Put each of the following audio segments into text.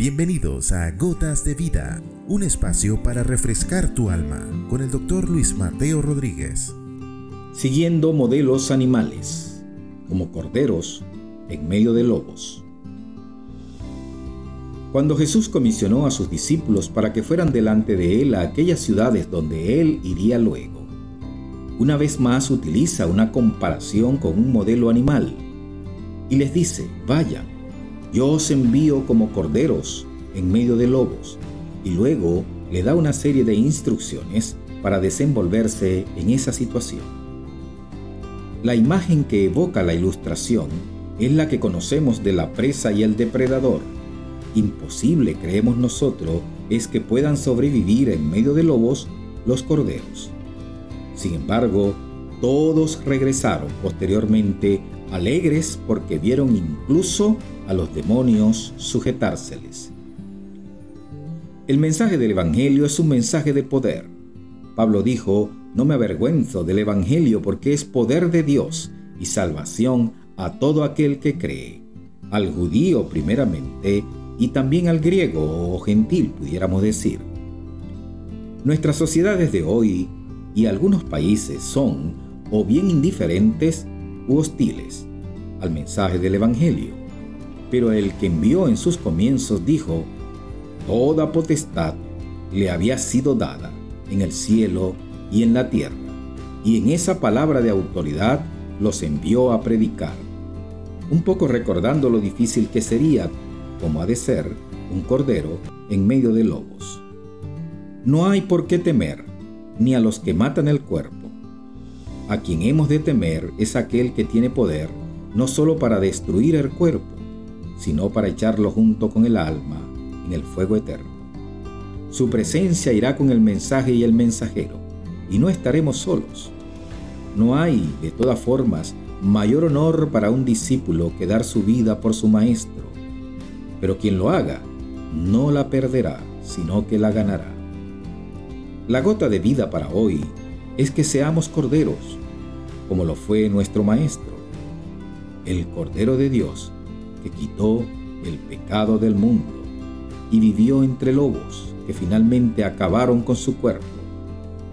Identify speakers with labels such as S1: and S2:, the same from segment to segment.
S1: Bienvenidos a Gotas de Vida, un espacio para refrescar tu alma con el doctor Luis Mateo Rodríguez.
S2: Siguiendo modelos animales, como corderos en medio de lobos. Cuando Jesús comisionó a sus discípulos para que fueran delante de él a aquellas ciudades donde él iría luego, una vez más utiliza una comparación con un modelo animal y les dice, vayan yo os envío como corderos en medio de lobos. Y luego le da una serie de instrucciones para desenvolverse en esa situación. La imagen que evoca la ilustración es la que conocemos de la presa y el depredador. Imposible, creemos nosotros, es que puedan sobrevivir en medio de lobos los corderos. Sin embargo, todos regresaron posteriormente alegres porque vieron incluso a los demonios sujetárseles. El mensaje del Evangelio es un mensaje de poder. Pablo dijo, no me avergüenzo del Evangelio porque es poder de Dios y salvación a todo aquel que cree, al judío primeramente y también al griego o gentil, pudiéramos decir. Nuestras sociedades de hoy y algunos países son o bien indiferentes u hostiles al mensaje del Evangelio. Pero el que envió en sus comienzos dijo, Toda potestad le había sido dada en el cielo y en la tierra, y en esa palabra de autoridad los envió a predicar, un poco recordando lo difícil que sería, como ha de ser, un cordero en medio de lobos. No hay por qué temer, ni a los que matan el cuerpo. A quien hemos de temer es aquel que tiene poder no solo para destruir el cuerpo, sino para echarlo junto con el alma en el fuego eterno. Su presencia irá con el mensaje y el mensajero, y no estaremos solos. No hay, de todas formas, mayor honor para un discípulo que dar su vida por su maestro, pero quien lo haga no la perderá, sino que la ganará. La gota de vida para hoy es que seamos corderos, como lo fue nuestro maestro el Cordero de Dios, que quitó el pecado del mundo y vivió entre lobos que finalmente acabaron con su cuerpo,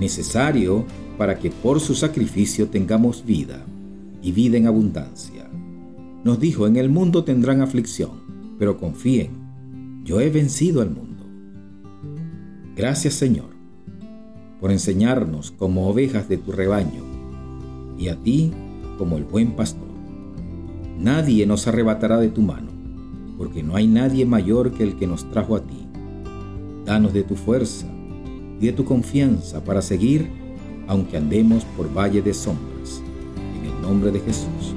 S2: necesario para que por su sacrificio tengamos vida y vida en abundancia. Nos dijo, en el mundo tendrán aflicción, pero confíen, yo he vencido al mundo. Gracias Señor por enseñarnos como ovejas de tu rebaño y a ti como el buen pastor. Nadie nos arrebatará de tu mano, porque no hay nadie mayor que el que nos trajo a ti. Danos de tu fuerza y de tu confianza para seguir, aunque andemos por valle de sombras. En el nombre de Jesús.